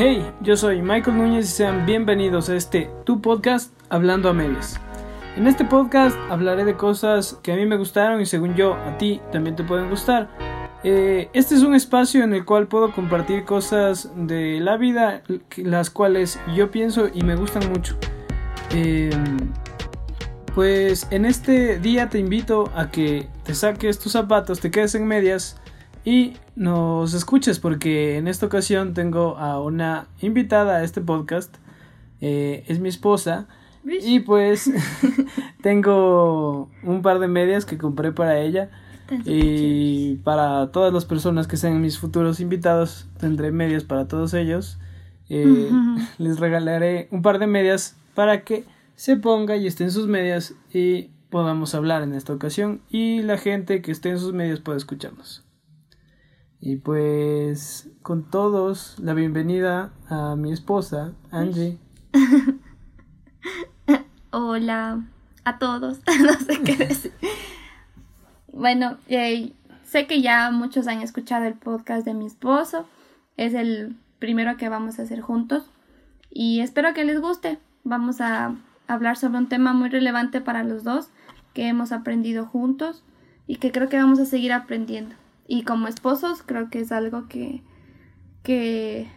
Hey, yo soy Michael Núñez y sean bienvenidos a este Tu Podcast Hablando a Medias. En este podcast hablaré de cosas que a mí me gustaron y según yo a ti también te pueden gustar. Eh, este es un espacio en el cual puedo compartir cosas de la vida, las cuales yo pienso y me gustan mucho. Em, pues en este día te invito a que te saques tus zapatos, te quedes en medias y nos escuches porque en esta ocasión tengo a una invitada a este podcast. Eh, es mi esposa. Y pues tengo un par de medias que compré para ella. Y para todas las personas que sean mis futuros invitados, tendré medias para todos ellos. Eh, les regalaré un par de medias para que se ponga y esté en sus medias y podamos hablar en esta ocasión. Y la gente que esté en sus medias pueda escucharnos. Y pues con todos la bienvenida a mi esposa, Angie. Hola a todos, no sé qué decir. bueno, eh, sé que ya muchos han escuchado el podcast de mi esposo. Es el primero que vamos a hacer juntos. Y espero que les guste. Vamos a hablar sobre un tema muy relevante para los dos que hemos aprendido juntos y que creo que vamos a seguir aprendiendo. Y como esposos creo que es algo que, que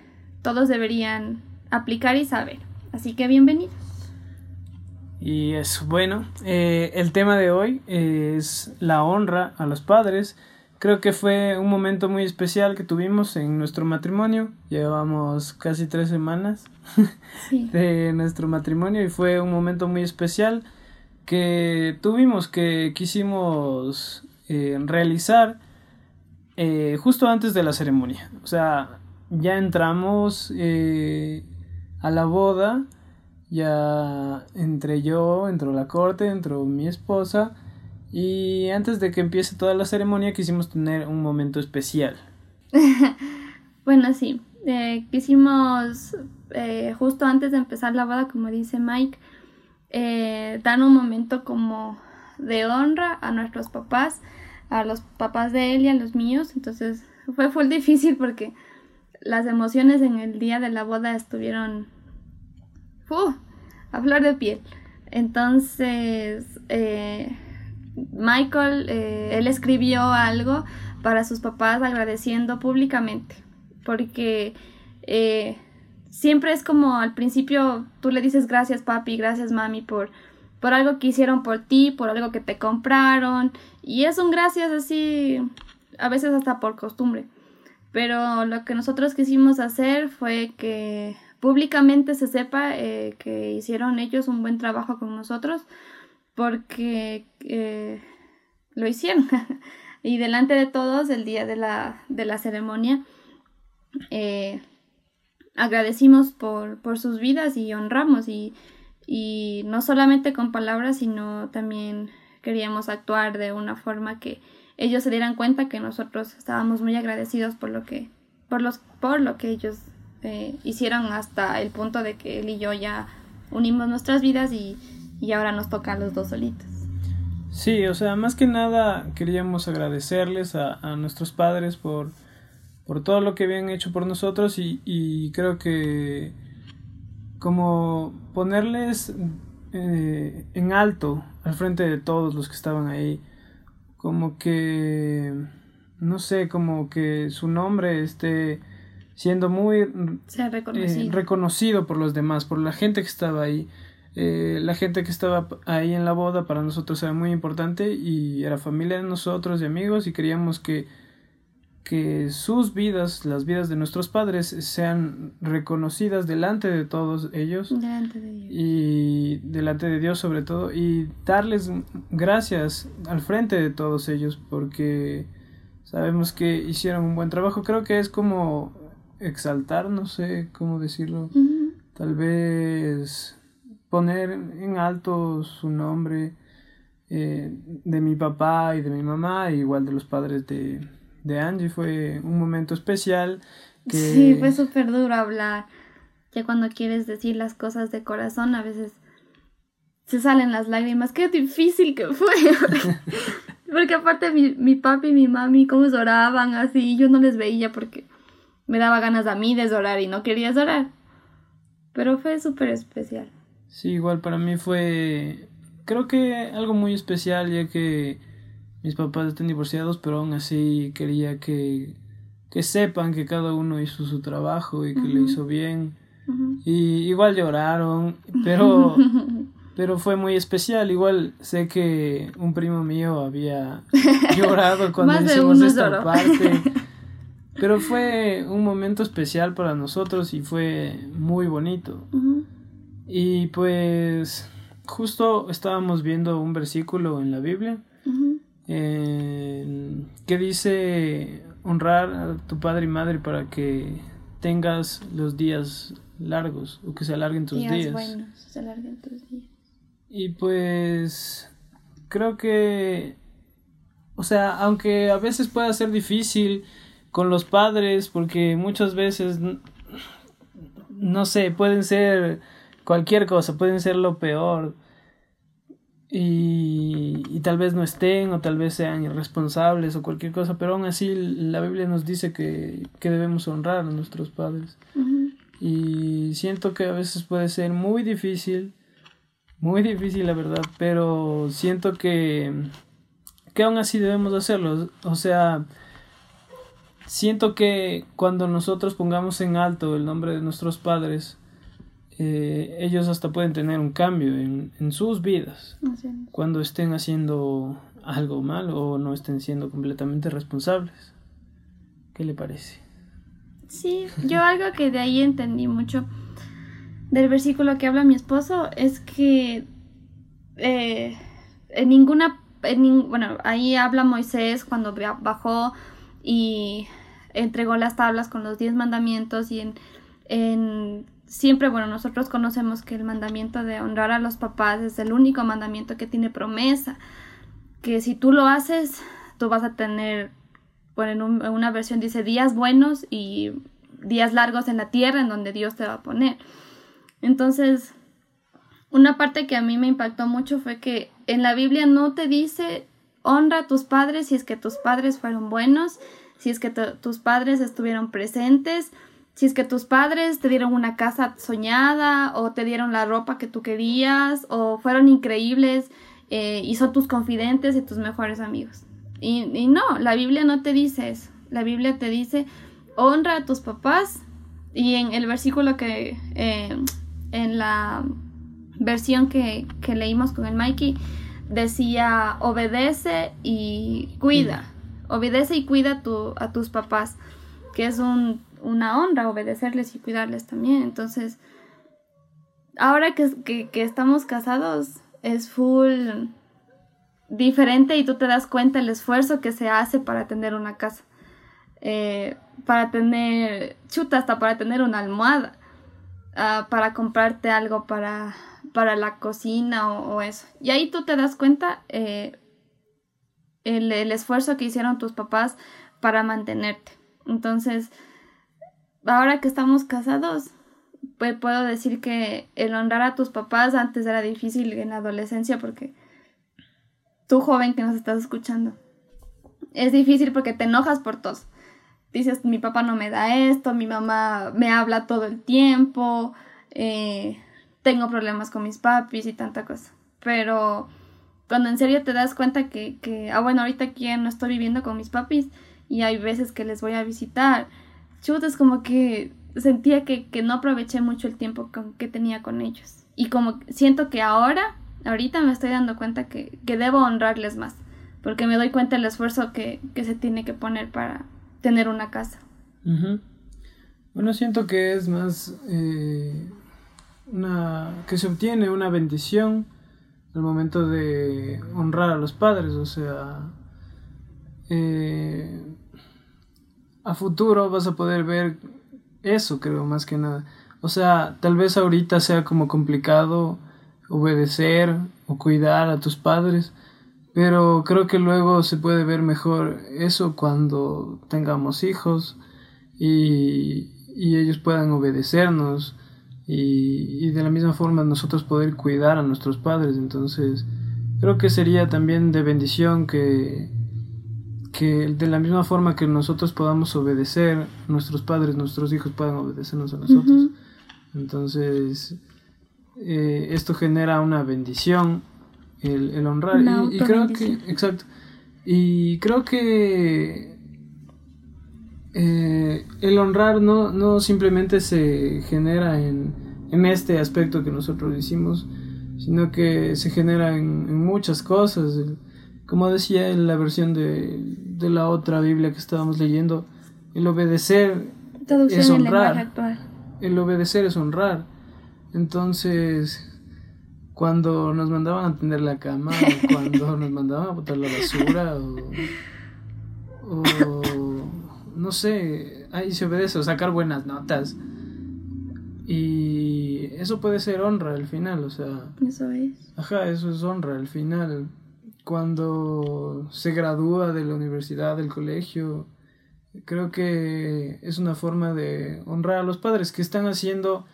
todos deberían aplicar y saber. Así que bienvenidos. Y es bueno, eh, el tema de hoy es la honra a los padres. Creo que fue un momento muy especial que tuvimos en nuestro matrimonio. Llevamos casi tres semanas de nuestro matrimonio y fue un momento muy especial que tuvimos, que quisimos eh, realizar eh, justo antes de la ceremonia. O sea, ya entramos eh, a la boda, ya entré yo, entró la corte, entró mi esposa. Y antes de que empiece toda la ceremonia quisimos tener un momento especial. bueno, sí. Eh, quisimos, justo antes de empezar la boda, como dice Mike, dar un momento como de honra a nuestros papás a los papás de él y a los míos. Entonces fue, fue difícil porque las emociones en el día de la boda estuvieron a flor de piel. Entonces, eh, Michael, eh, él escribió algo para sus papás agradeciendo públicamente, porque eh, siempre es como al principio tú le dices gracias papi, gracias mami por por algo que hicieron por ti, por algo que te compraron. Y es un gracias así, a veces hasta por costumbre. Pero lo que nosotros quisimos hacer fue que públicamente se sepa eh, que hicieron ellos un buen trabajo con nosotros porque eh, lo hicieron. y delante de todos, el día de la, de la ceremonia, eh, agradecimos por, por sus vidas y honramos y y no solamente con palabras, sino también queríamos actuar de una forma que ellos se dieran cuenta que nosotros estábamos muy agradecidos por lo que, por los, por lo que ellos eh, hicieron hasta el punto de que él y yo ya unimos nuestras vidas y, y ahora nos toca a los dos solitos. Sí, o sea, más que nada queríamos agradecerles a, a nuestros padres por, por todo lo que habían hecho por nosotros y, y creo que como ponerles eh, en alto al frente de todos los que estaban ahí, como que, no sé, como que su nombre esté siendo muy eh, reconocido. por los demás, por la gente que estaba ahí. Eh, la gente que estaba ahí en la boda para nosotros era muy importante y era familia de nosotros y amigos y queríamos que que sus vidas, las vidas de nuestros padres, sean reconocidas delante de todos ellos. Y delante de Dios sobre todo. Y darles gracias al frente de todos ellos porque sabemos que hicieron un buen trabajo. Creo que es como exaltar, no sé cómo decirlo. Tal vez poner en alto su nombre eh, de mi papá y de mi mamá, igual de los padres de de Angie fue un momento especial. Sí, fue súper duro hablar. Ya cuando quieres decir las cosas de corazón, a veces se salen las lágrimas. Qué difícil que fue. porque aparte mi, mi papi y mi mami, cómo lloraban así, yo no les veía porque me daba ganas a mí de llorar y no querías llorar. Pero fue súper especial. Sí, igual para mí fue, creo que algo muy especial ya que mis papás están divorciados, pero aún así quería que, que sepan que cada uno hizo su trabajo y que lo hizo bien. Y igual lloraron, pero, pero fue muy especial. Igual sé que un primo mío había llorado cuando hicimos esta parte. Pero fue un momento especial para nosotros y fue muy bonito. Y pues justo estábamos viendo un versículo en la Biblia que dice honrar a tu padre y madre para que tengas los días largos o que se alarguen tus días. Buenos, se alarguen tus días. Y pues creo que, o sea, aunque a veces pueda ser difícil con los padres, porque muchas veces, no sé, pueden ser cualquier cosa, pueden ser lo peor. Y, y, tal vez no estén o tal vez sean irresponsables o cualquier cosa, pero aún así la Biblia nos dice que, que debemos honrar a nuestros padres. Y siento que a veces puede ser muy difícil, muy difícil la verdad, pero siento que, que aún así debemos hacerlo. O sea, siento que cuando nosotros pongamos en alto el nombre de nuestros padres, eh, ellos hasta pueden tener un cambio en, en sus vidas cuando estén haciendo algo mal o no estén siendo completamente responsables. ¿Qué le parece? Sí, yo algo que de ahí entendí mucho del versículo que habla mi esposo es que eh, en ninguna, bueno, ahí habla Moisés cuando bajó y entregó las tablas con los diez mandamientos y en, en siempre, bueno, nosotros conocemos que el mandamiento de honrar a los papás es el único mandamiento que tiene promesa, que si tú lo haces, tú vas a tener bueno, en, una versión dice días buenos y días largos en la tierra en donde Dios te va a poner. Entonces, una parte que a mí me impactó mucho fue que en la Biblia no te dice honra a tus padres si es que tus padres fueron buenos, si es que tus padres estuvieron presentes, si es que tus padres te dieron una casa soñada o te dieron la ropa que tú querías o fueron increíbles eh, y son tus confidentes y tus mejores amigos. Y, no, la Biblia no te dice eso. La Biblia te dice, honra a tus papás. Y en el versículo que, eh, en la versión que, que, leímos con el Mikey, decía, obedece y cuida. Obedece y cuida tu, a tus papás, que es un, una honra obedecerles y cuidarles también. Entonces, ahora que, que estamos casados, es full diferente y tú te das cuenta el esfuerzo que se hace para tener una casa. Eh, para tener, chuta, hasta para tener una almohada, ah, para comprarte algo para, para la cocina o, eso. Y ahí tú te das cuenta eh, el, el, esfuerzo que hicieron tus papás para mantenerte. Entonces, ahora que estamos casados, pues puedo decir que el honrar a tus papás antes era difícil en la adolescencia porque tú joven que nos estás escuchando. Es difícil porque te enojas por todo. Dices, mi papá no me da esto, mi mamá me habla todo el tiempo, eh, tengo problemas con mis papis y tanta cosa. Pero cuando en serio te das cuenta que, que, ah, bueno, ahorita aquí no estoy viviendo con mis papis y hay veces que les voy a visitar, chut, es como que sentía que, que no aproveché mucho el tiempo que tenía con ellos. Y como siento que ahora ahorita me estoy dando cuenta que, debo honrarles más, porque me doy cuenta del esfuerzo que, se tiene que poner para tener una casa. Bueno, siento que es más eh, una que se obtiene una bendición al momento de honrar a los padres, o sea, eh, a futuro vas a poder ver eso, creo, más que nada. O sea, tal vez ahorita sea como complicado obedecer o cuidar a tus padres, pero creo que luego se puede ver mejor eso cuando tengamos hijos y, ellos puedan obedecernos y, y, de la misma forma nosotros poder cuidar a nuestros padres. Entonces, creo que sería también de bendición que, que de la misma forma que nosotros podamos obedecer, nuestros padres, nuestros hijos puedan obedecernos a nosotros. Entonces, eh, esto genera una bendición, el, honrar. y, creo que, exacto. Y creo que eh, el honrar no, no simplemente se genera en, en este aspecto que nosotros hicimos, sino que se genera en, muchas cosas. Como decía en la versión de, de la otra Biblia que estábamos leyendo, el obedecer es honrar. El obedecer es honrar. Entonces, cuando nos mandaban a tender la cama, cuando nos mandaban a botar la basura, o, o no sé, ahí se obedece, o sacar buenas notas. Y eso puede ser honra al final, o sea. Eso es. Ajá, eso es honra al final. Cuando se gradúa de la universidad, del colegio, creo que es una forma de honrar a los padres que están haciendo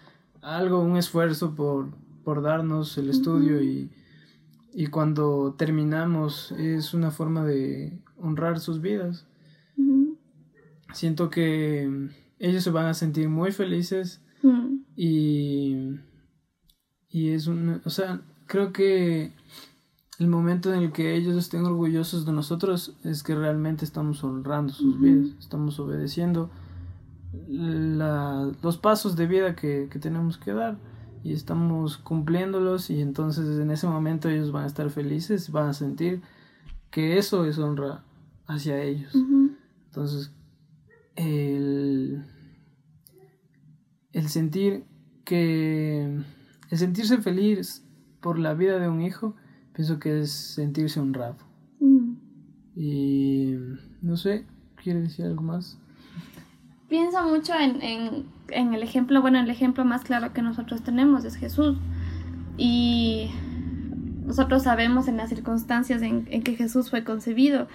algo, un esfuerzo por, por darnos el estudio y, y, cuando terminamos es una forma de honrar sus vidas. Siento que ellos se van a sentir muy felices y, y es un, o sea, creo que el momento en el que ellos estén orgullosos de nosotros es que realmente estamos honrando sus vidas, estamos obedeciendo la, los pasos de vida que, que, tenemos que dar y estamos cumpliéndolos y entonces en ese momento ellos van a estar felices, van a sentir que eso es honra hacia ellos. Entonces, el el sentir que el sentirse feliz por la vida de un hijo, pienso que es sentirse honrado. Mm. Y no sé, ¿quiere decir algo más? Pienso mucho en, en, el ejemplo, bueno, el ejemplo más claro que nosotros tenemos es Jesús. Y nosotros sabemos en las circunstancias en, en, que Jesús fue concebido,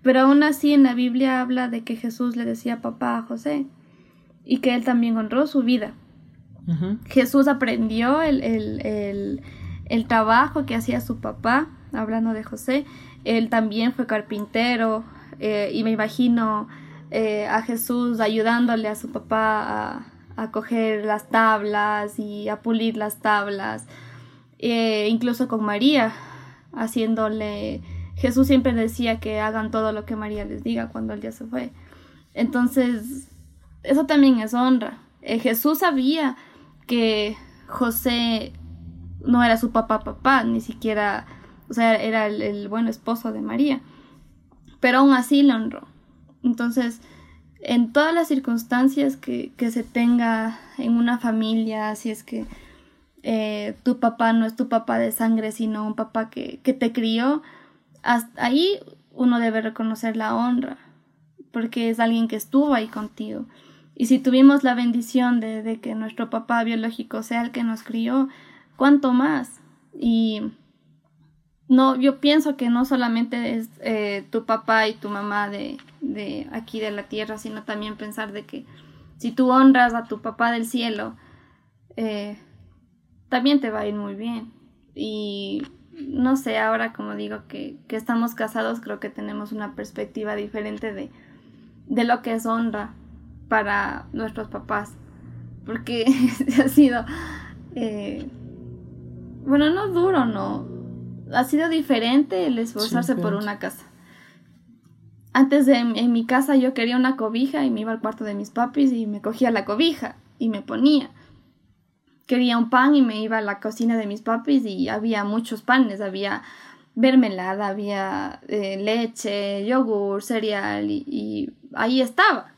pero aún así en la Biblia habla de que Jesús le decía papá a José y que él también honró su vida. Jesús aprendió el, el, el, trabajo que hacía su papá, hablando de José. Él también fue carpintero eh, y me imagino eh, a Jesús ayudándole a su papá a, coger las tablas y a pulir las tablas. Eh, incluso con María, haciéndole... Jesús siempre decía que hagan todo lo que María les diga cuando él ya se fue. Entonces, eso también es honra. Jesús sabía que José no era su papá papá, ni siquiera, o sea, era el, buen esposo de María, pero aún así lo honró. Entonces, en todas las circunstancias que, se tenga en una familia, si es que eh, tu papá no es tu papá de sangre, sino un papá que, que te crió, hasta ahí uno debe reconocer la honra, porque es alguien que estuvo ahí contigo. Y si tuvimos la bendición de, que nuestro papá biológico sea el que nos crió, ¿cuánto más? Y no, yo pienso que no solamente es eh, tu papá y tu mamá de, de aquí de la tierra, sino también pensar de que si tú honras a tu papá del cielo, eh, también te va a ir muy bien. Y no sé, ahora como digo que, que, estamos casados, creo que tenemos una perspectiva diferente de, de lo que es honra para nuestros papás. Porque ha sido, eh, bueno, no duro, no. Ha sido diferente el esforzarse por una casa. Antes de en mi casa yo quería una cobija y me iba al cuarto de mis papis y me cogía la cobija y me ponía. Quería un pan y me iba a la cocina de mis papis y había muchos panes, había mermelada, había eh, leche, yogur, cereal y ahí estaba.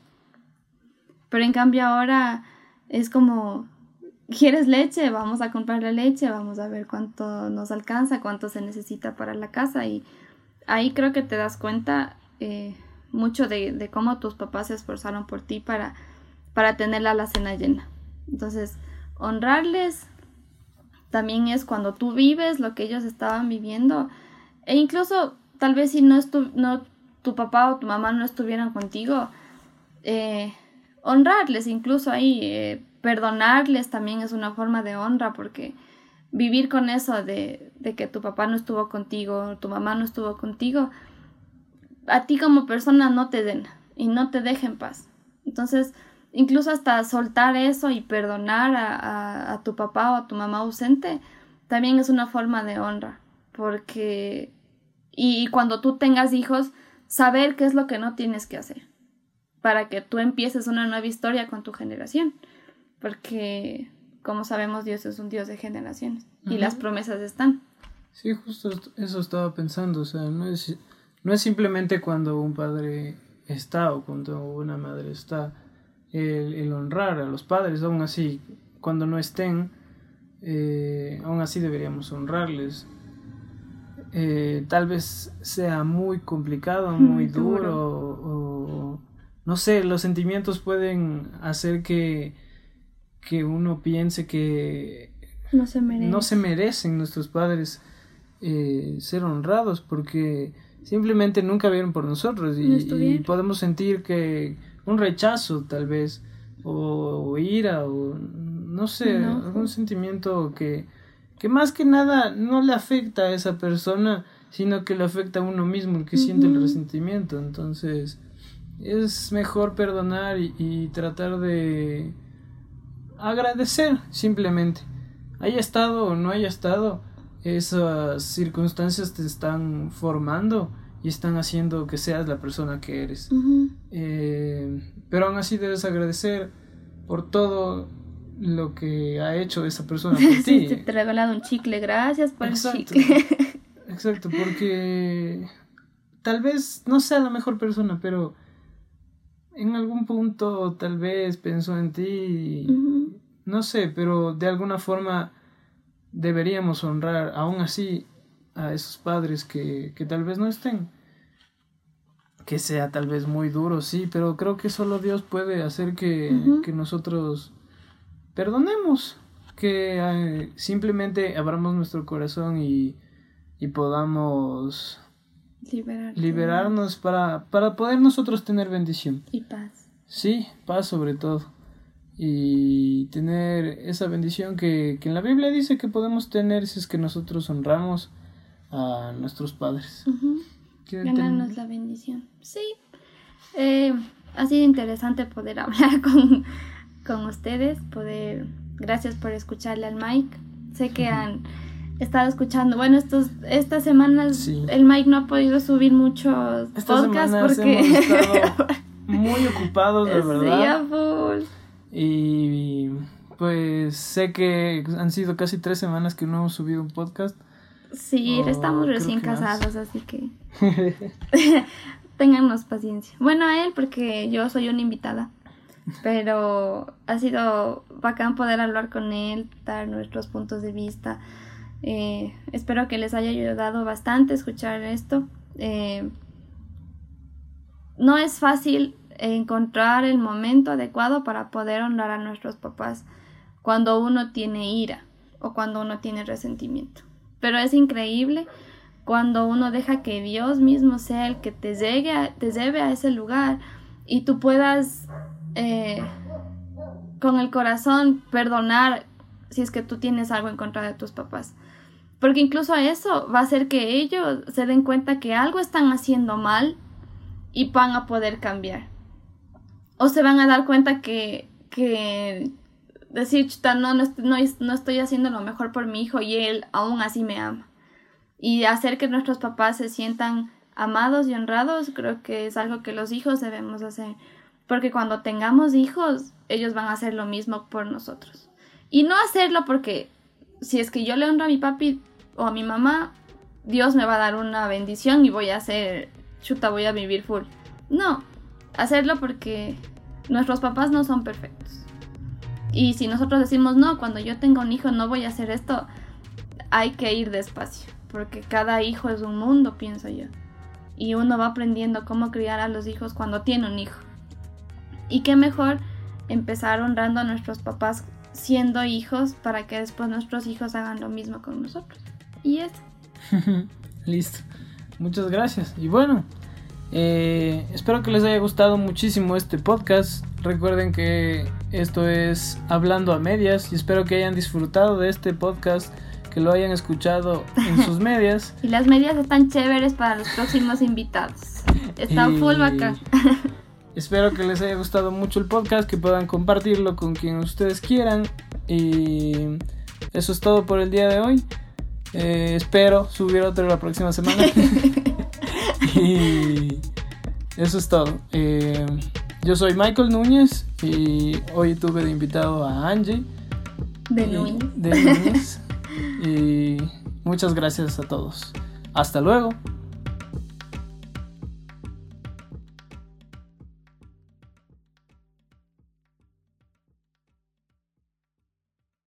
Pero en cambio ahora es como, ¿quieres leche? Vamos a comprar la leche, vamos a ver cuánto nos alcanza, cuánto se necesita para la casa. Y ahí creo que te das cuenta eh, mucho de, cómo tus papás se esforzaron por ti para, para tener la cena llena. Entonces, honrarles también es cuando tú vives lo que ellos estaban viviendo. E incluso, tal vez si no, no tu papá o tu mamá no estuvieran contigo, eh, honrarles incluso ahí, eh, perdonarles también es una forma de honra porque vivir con eso de, que tu papá no estuvo contigo, tu mamá no estuvo contigo, a ti como persona no te den y no te dejen paz. Entonces, incluso hasta soltar eso y perdonar a, tu papá o a tu mamá ausente, también es una forma de honra, porque y cuando tú tengas hijos, saber qué es lo que no tienes que hacer para que tú empieces una nueva historia con tu generación, porque como sabemos Dios es un Dios de generaciones y las promesas están. Sí, justo eso estaba pensando, o sea, no es, no es simplemente cuando un padre está o cuando una madre está el, honrar a los padres, aún así, cuando no estén, eh, aún así deberíamos honrarles. Eh, tal vez sea muy complicado, muy duro, o, no sé, los sentimientos pueden hacer que, que uno piense que no se, no se merecen nuestros padres eh, ser honrados porque simplemente nunca vieron por nosotros y, podemos sentir que un rechazo tal vez o, ira o no sé, algún sentimiento que, que más que nada no le afecta a esa persona sino que le afecta a uno mismo el que siente el resentimiento. Entonces es mejor perdonar y tratar de agradecer simplemente haya estado o no haya estado esas circunstancias te están formando y están haciendo que seas la persona que eres. Eh, pero aún así debes agradecer por todo lo que ha hecho esa persona por ti. te ha regalado un chicle, gracias por el chicle. Exacto, porque tal vez no sea la mejor persona, pero en algún punto tal vez pensó en ti, no sé, pero de alguna forma deberíamos honrar aún así a esos padres que, que tal vez no estén. Que sea tal vez muy duro, sí, pero creo que solo Dios puede hacer que, que nosotros perdonemos, que eh, simplemente abramos nuestro corazón y, y podamos liberarnos para, para poder nosotros tener bendición. Y paz. Sí, paz sobre todo y tener esa bendición que, que, en la Biblia dice que podemos tener si es que nosotros honramos a nuestros padres. Ganarnos la bendición. Sí. Eh, ha sido interesante poder hablar con, con ustedes, poder... Gracias por escucharle al Mike. Sé que han estado escuchando. Bueno, estos, estas semanas el Mike no ha podido subir muchos podcasts porque... muy ocupados, de verdad. Sí, full. Y pues sé que han sido casi tres semanas que no hemos subido un podcast. Sí, estamos recién casados, así que téngannos paciencia. Bueno, a él porque yo soy una invitada, pero ha sido bacán poder hablar con él, dar nuestros puntos de vista. Eh, espero que les haya ayudado bastante escuchar esto. Eh, no es fácil encontrar el momento adecuado para poder honrar a nuestros papás cuando uno tiene ira o cuando uno tiene resentimiento. Pero es increíble cuando uno deja que Dios mismo sea el que te, llegue te lleve a ese lugar y tú puedas eh, con el corazón perdonar si es que tú tienes algo en contra de tus papás. Porque incluso eso va a hacer que ellos se den cuenta que algo están haciendo mal y van a poder cambiar o se van a dar cuenta que, que decir, chuta, no, no, no, estoy haciendo lo mejor por mi hijo y él aún así me ama. Y hacer que nuestros papás se sientan amados y honrados, creo que es algo que los hijos debemos hacer. Porque cuando tengamos hijos, ellos van a hacer lo mismo por nosotros. Y no hacerlo porque si es que yo le honro a mi papi o a mi mamá, Dios me va a dar una bendición y voy a hacer, chuta, voy a vivir full. No, hacerlo porque nuestros papás no son perfectos. Y si nosotros decimos, no, cuando yo tenga un hijo no voy a hacer esto, hay que ir despacio, porque cada hijo es un mundo, pienso yo. Y uno va aprendiendo cómo criar a los hijos cuando tiene un hijo. Y qué mejor empezar honrando a nuestros papás siendo hijos para que después nuestros hijos hagan lo mismo con nosotros. Y eso. Listo. Muchas gracias. Y bueno, eh, espero que les haya gustado muchísimo este podcast. Recuerden que esto es Hablando a Medias y espero que hayan disfrutado de este podcast, que lo hayan escuchado en sus medias. y las medias están chéveres para los próximos invitados. Está Y full acá. Espero que les haya gustado mucho el podcast, que puedan compartirlo con quien ustedes quieran. Y eso es todo por el día de hoy. Eh, espero subir otro la próxima semana. y eso es todo. Eh, yo soy Michael Núñez y hoy tuve de invitado a Angie. De Núñez. de Núñez. y muchas gracias a todos. Hasta luego.